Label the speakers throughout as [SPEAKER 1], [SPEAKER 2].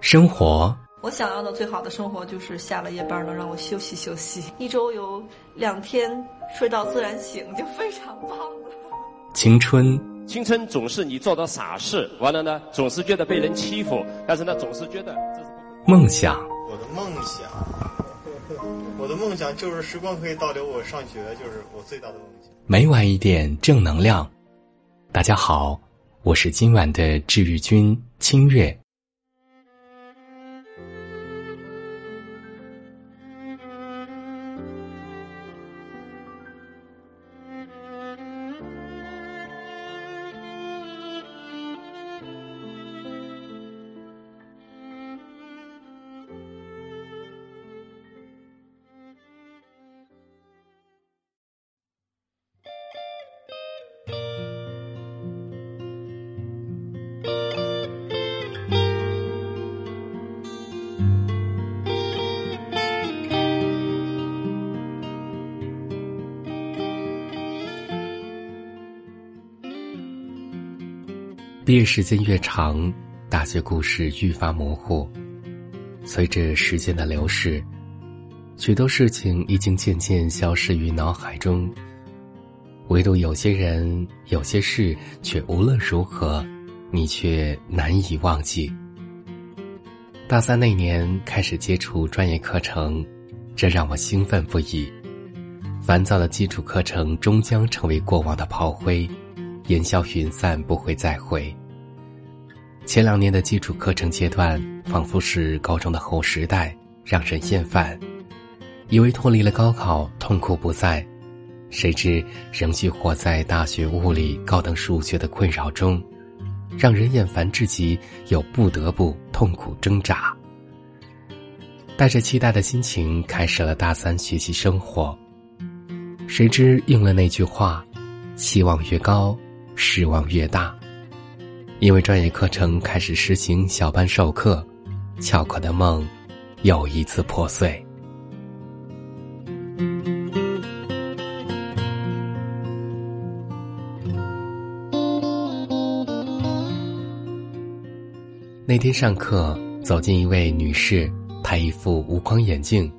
[SPEAKER 1] 生活，
[SPEAKER 2] 我想要的最好的生活就是下了夜班能让我休息休息，一周有两天睡到自然醒就非常棒了。
[SPEAKER 1] 青春，
[SPEAKER 3] 青春总是你做的傻事，完了呢，总是觉得被人欺负，但是呢，总是觉得这是
[SPEAKER 1] 梦想，
[SPEAKER 4] 我的梦想，我的梦想就是时光可以倒流，我上学就是我最大的梦想。
[SPEAKER 1] 每晚一点正能量。大家好，我是今晚的治愈君清月。毕业时间越长，大学故事愈发模糊。随着时间的流逝，许多事情已经渐渐消失于脑海中，唯独有些人、有些事，却无论如何，你却难以忘记。大三那年开始接触专业课程，这让我兴奋不已。烦躁的基础课程终将成为过往的炮灰。烟消云散，不会再回。前两年的基础课程阶段，仿佛是高中的后时代，让人厌烦。以为脱离了高考，痛苦不在，谁知仍需活在大学物理、高等数学的困扰中，让人厌烦至极，又不得不痛苦挣扎。带着期待的心情，开始了大三学习生活。谁知应了那句话：期望越高。失望越大，因为专业课程开始实行小班授课，翘课的梦又一次破碎。那天上课，走进一位女士，她一副无框眼镜，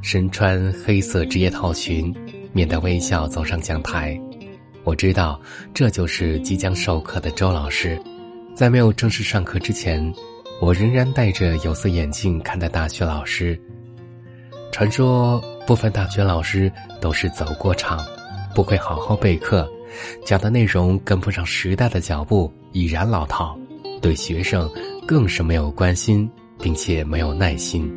[SPEAKER 1] 身穿黑色职业套裙，面带微笑走上讲台。我知道，这就是即将授课的周老师。在没有正式上课之前，我仍然戴着有色眼镜看待大学老师。传说部分大学老师都是走过场，不会好好备课，讲的内容跟不上时代的脚步，已然老套，对学生更是没有关心，并且没有耐心。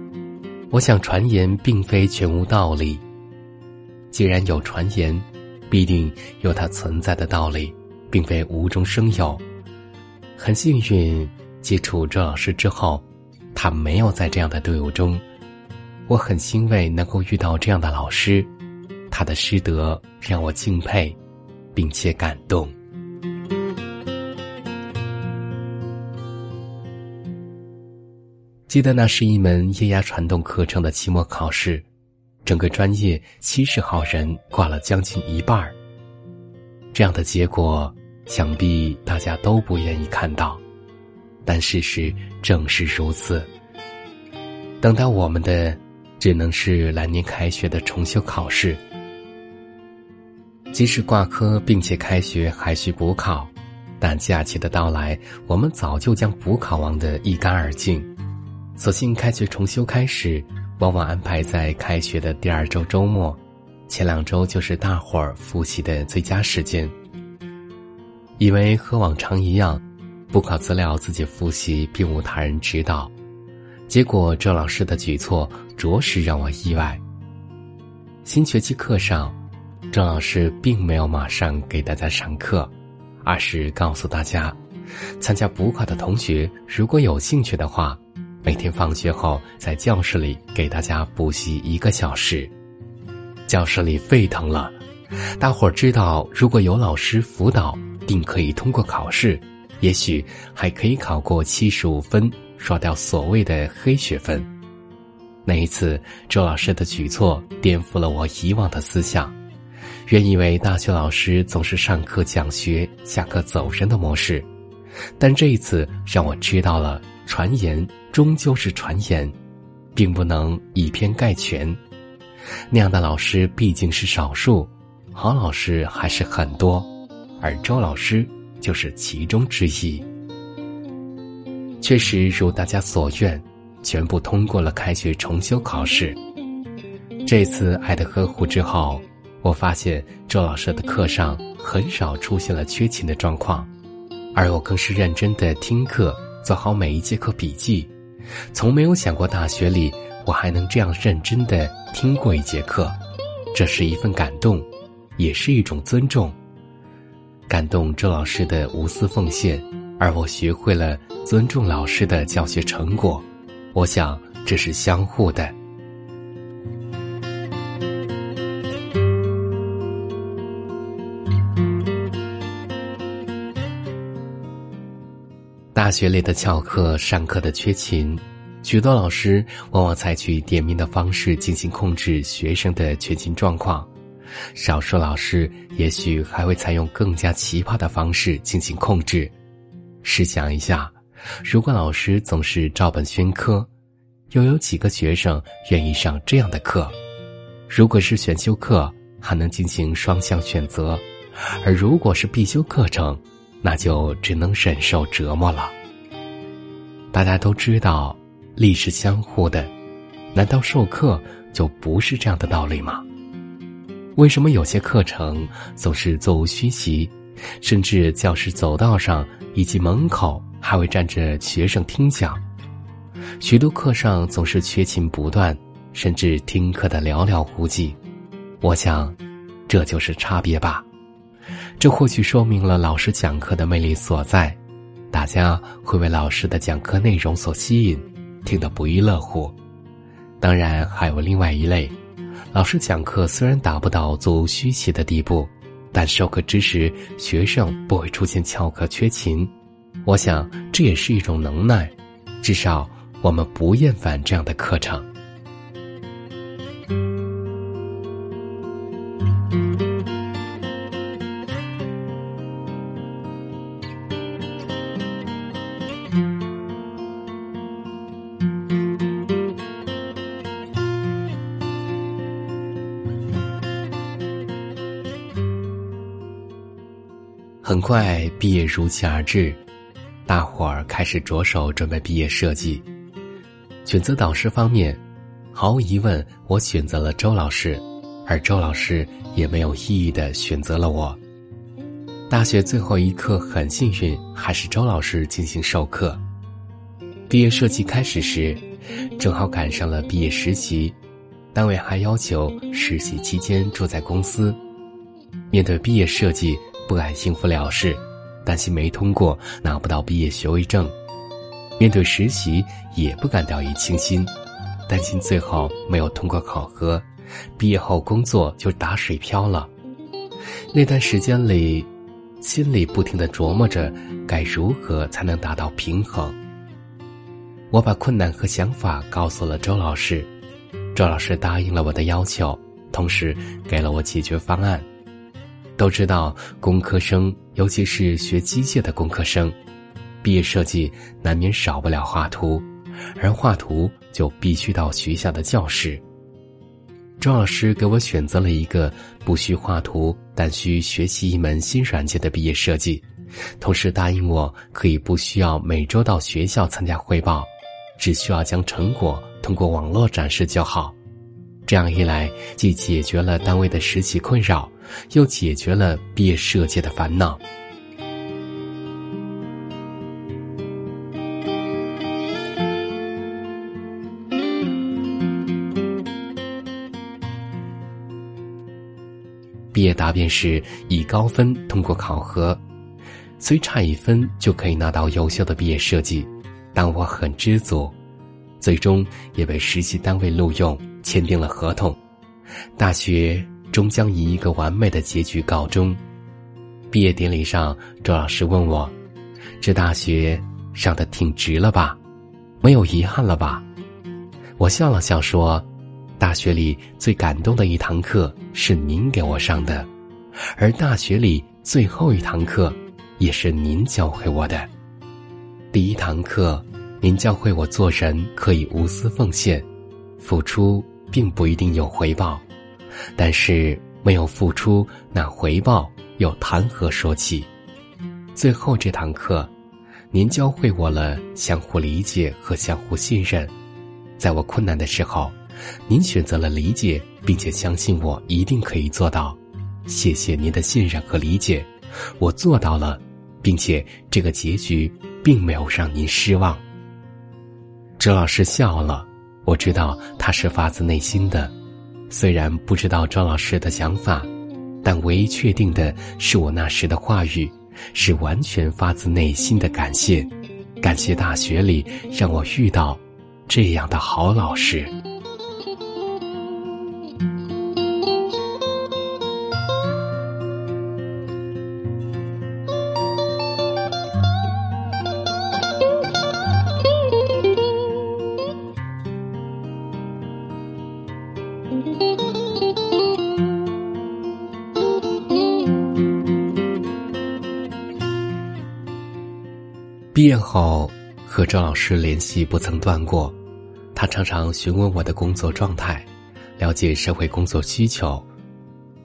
[SPEAKER 1] 我想传言并非全无道理，既然有传言。必定有它存在的道理，并非无中生有。很幸运接触周老师之后，他没有在这样的队伍中。我很欣慰能够遇到这样的老师，他的师德让我敬佩，并且感动。记得那是一门液压传动课程的期末考试。整个专业七十号人挂了将近一半儿，这样的结果想必大家都不愿意看到，但事实正是如此。等待我们的只能是来年开学的重修考试。即使挂科并且开学还需补考，但假期的到来，我们早就将补考忘得一干二净，索性开学重修开始。往往安排在开学的第二周周末，前两周就是大伙儿复习的最佳时间。以为和往常一样，补考资料自己复习，并无他人指导。结果周老师的举措着实让我意外。新学期课上，周老师并没有马上给大家上课，而是告诉大家，参加补考的同学如果有兴趣的话。每天放学后，在教室里给大家补习一个小时，教室里沸腾了。大伙儿知道，如果有老师辅导，定可以通过考试，也许还可以考过七十五分，刷掉所谓的黑学分。那一次，周老师的举措颠覆了我以往的思想。原以为大学老师总是上课讲学，下课走人的模式，但这一次让我知道了。传言终究是传言，并不能以偏概全。那样的老师毕竟是少数，好老师还是很多，而周老师就是其中之一。确实如大家所愿，全部通过了开学重修考试。这次爱的呵护之后，我发现周老师的课上很少出现了缺勤的状况，而我更是认真的听课，做好每一节课笔记，从没有想过大学里。我还能这样认真的听过一节课，这是一份感动，也是一种尊重。感动周老师的无私奉献，而我学会了尊重老师的教学成果。我想这是相互的。大学里的翘课，上课的缺勤。许多老师往往采取点名的方式进行控制学生的缺勤状况，少数老师也许还会采用更加奇葩的方式进行控制。试想一下，如果老师总是照本宣科，又有几个学生愿意上这样的课？如果是选修课，还能进行双向选择；而如果是必修课程，那就只能忍受折磨了。大家都知道。力是相互的，难道授课就不是这样的道理吗？为什么有些课程总是座无虚席，甚至教室走道上以及门口还会站着学生听讲？许多课上总是缺勤不断，甚至听课的寥寥无几。我想，这就是差别吧。这或许说明了老师讲课的魅力所在，大家会为老师的讲课内容所吸引。听得不亦乐乎，当然还有另外一类，老师讲课虽然达不到座无虚席的地步，但授课之时学生不会出现翘课缺勤，我想这也是一种能耐，至少我们不厌烦这样的课程。很快，毕业如期而至，大伙儿开始着手准备毕业设计。选择导师方面，毫无疑问，我选择了周老师，而周老师也没有异议的选择了我。大学最后一刻，很幸运，还是周老师进行授课。毕业设计开始时，正好赶上了毕业实习，单位还要求实习期间住在公司。面对毕业设计。不敢幸福了事，担心没通过拿不到毕业学位证；面对实习也不敢掉以轻心，担心最后没有通过考核，毕业后工作就打水漂了。那段时间里，心里不停的琢磨着该如何才能达到平衡。我把困难和想法告诉了周老师，周老师答应了我的要求，同时给了我解决方案。都知道，工科生，尤其是学机械的工科生，毕业设计难免少不了画图，而画图就必须到学校的教室。周老师给我选择了一个不需画图，但需学习一门新软件的毕业设计，同时答应我可以不需要每周到学校参加汇报，只需要将成果通过网络展示就好。这样一来，既解决了单位的实习困扰。又解决了毕业设计的烦恼。毕业答辩时以高分通过考核，虽差一分就可以拿到优秀的毕业设计，但我很知足，最终也被实习单位录用，签订了合同。大学。终将以一个完美的结局告终。毕业典礼上，周老师问我：“这大学上的挺值了吧？没有遗憾了吧？”我笑了笑说：“大学里最感动的一堂课是您给我上的，而大学里最后一堂课也是您教会我的。第一堂课，您教会我做人可以无私奉献，付出并不一定有回报，但是没有付出，那回报又谈何说起？最后这堂课，您教会我了相互理解和相互信任，在我困难的时候，您选择了理解，并且相信我一定可以做到。谢谢您的信任和理解，我做到了，并且这个结局并没有让您失望。周老师笑了，我知道他是发自内心的。虽然不知道周老师的想法，但唯一确定的是，我那时的话语是完全发自内心的感谢，感谢大学里让我遇到这样的好老师。毕业后，和周老师联系不曾断过。他常常询问我的工作状态，了解社会工作需求。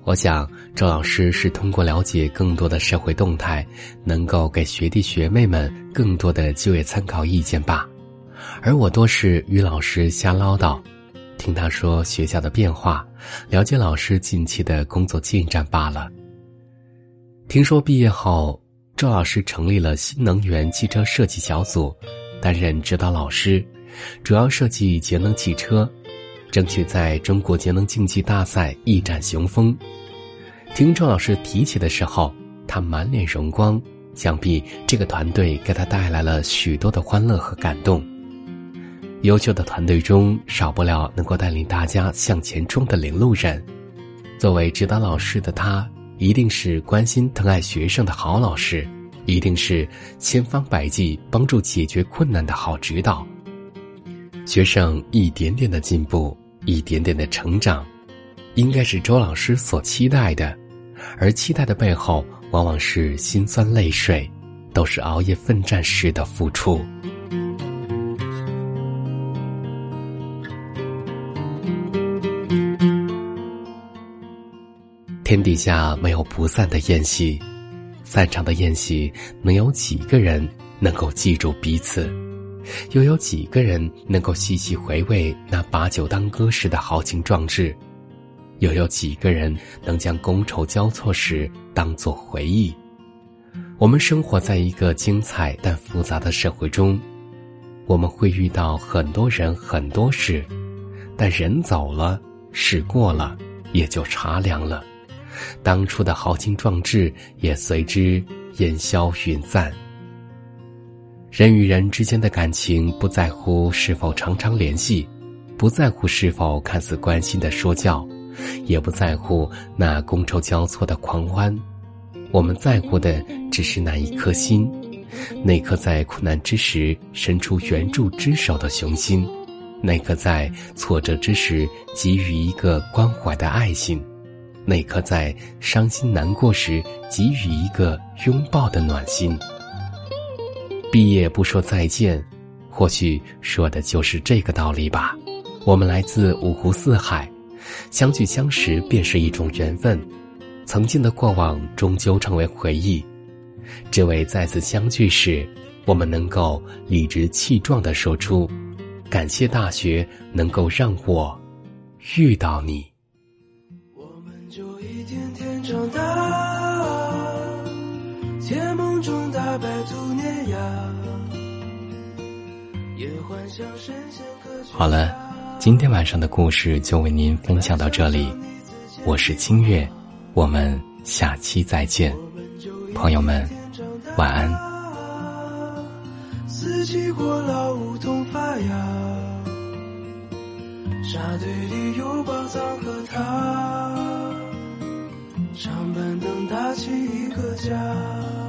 [SPEAKER 1] 我想，周老师是通过了解更多的社会动态，能够给学弟学妹们更多的就业参考意见吧。而我多是与老师瞎唠叨，听他说学校的变化，了解老师近期的工作进展罢了。听说毕业后。周老师成立了新能源汽车设计小组，担任指导老师，主要设计节能汽车，争取在中国节能竞技大赛一展雄风。听周老师提起的时候，他满脸荣光，想必这个团队给他带来了许多的欢乐和感动。优秀的团队中少不了能够带领大家向前冲的领路人，作为指导老师的他。一定是关心疼爱学生的好老师，一定是千方百计帮助解决困难的好指导。学生一点点的进步，一点点的成长，应该是周老师所期待的，而期待的背后，往往是心酸泪水，都是熬夜奋战时的付出。天底下没有不散的宴席，散场的宴席能有几个人能够记住彼此？又有几个人能够细细回味那把酒当歌时的豪情壮志？又有几个人能将觥筹交错时当作回忆？我们生活在一个精彩但复杂的社会中，我们会遇到很多人很多事，但人走了，事过了，也就茶凉了。当初的豪情壮志也随之烟消云散。人与人之间的感情，不在乎是否常常联系，不在乎是否看似关心的说教，也不在乎那觥筹交错的狂欢。我们在乎的只是那一颗心，那颗在苦难之时伸出援助之手的雄心，那颗在挫折之时给予一个关怀的爱心。那颗在伤心难过时给予一个拥抱的暖心。毕业不说再见，或许说的就是这个道理吧。我们来自五湖四海，相聚相识便是一种缘分。曾经的过往终究成为回忆，只为再次相聚时，我们能够理直气壮地说出：“感谢大学能够让我遇到你。”好了，今天晚上的故事就为您分享到这里。我是清月，我们下期再见，朋友们，晚安。四季过老，梧桐发芽，沙堆里有宝藏和他。长板凳搭起一个家。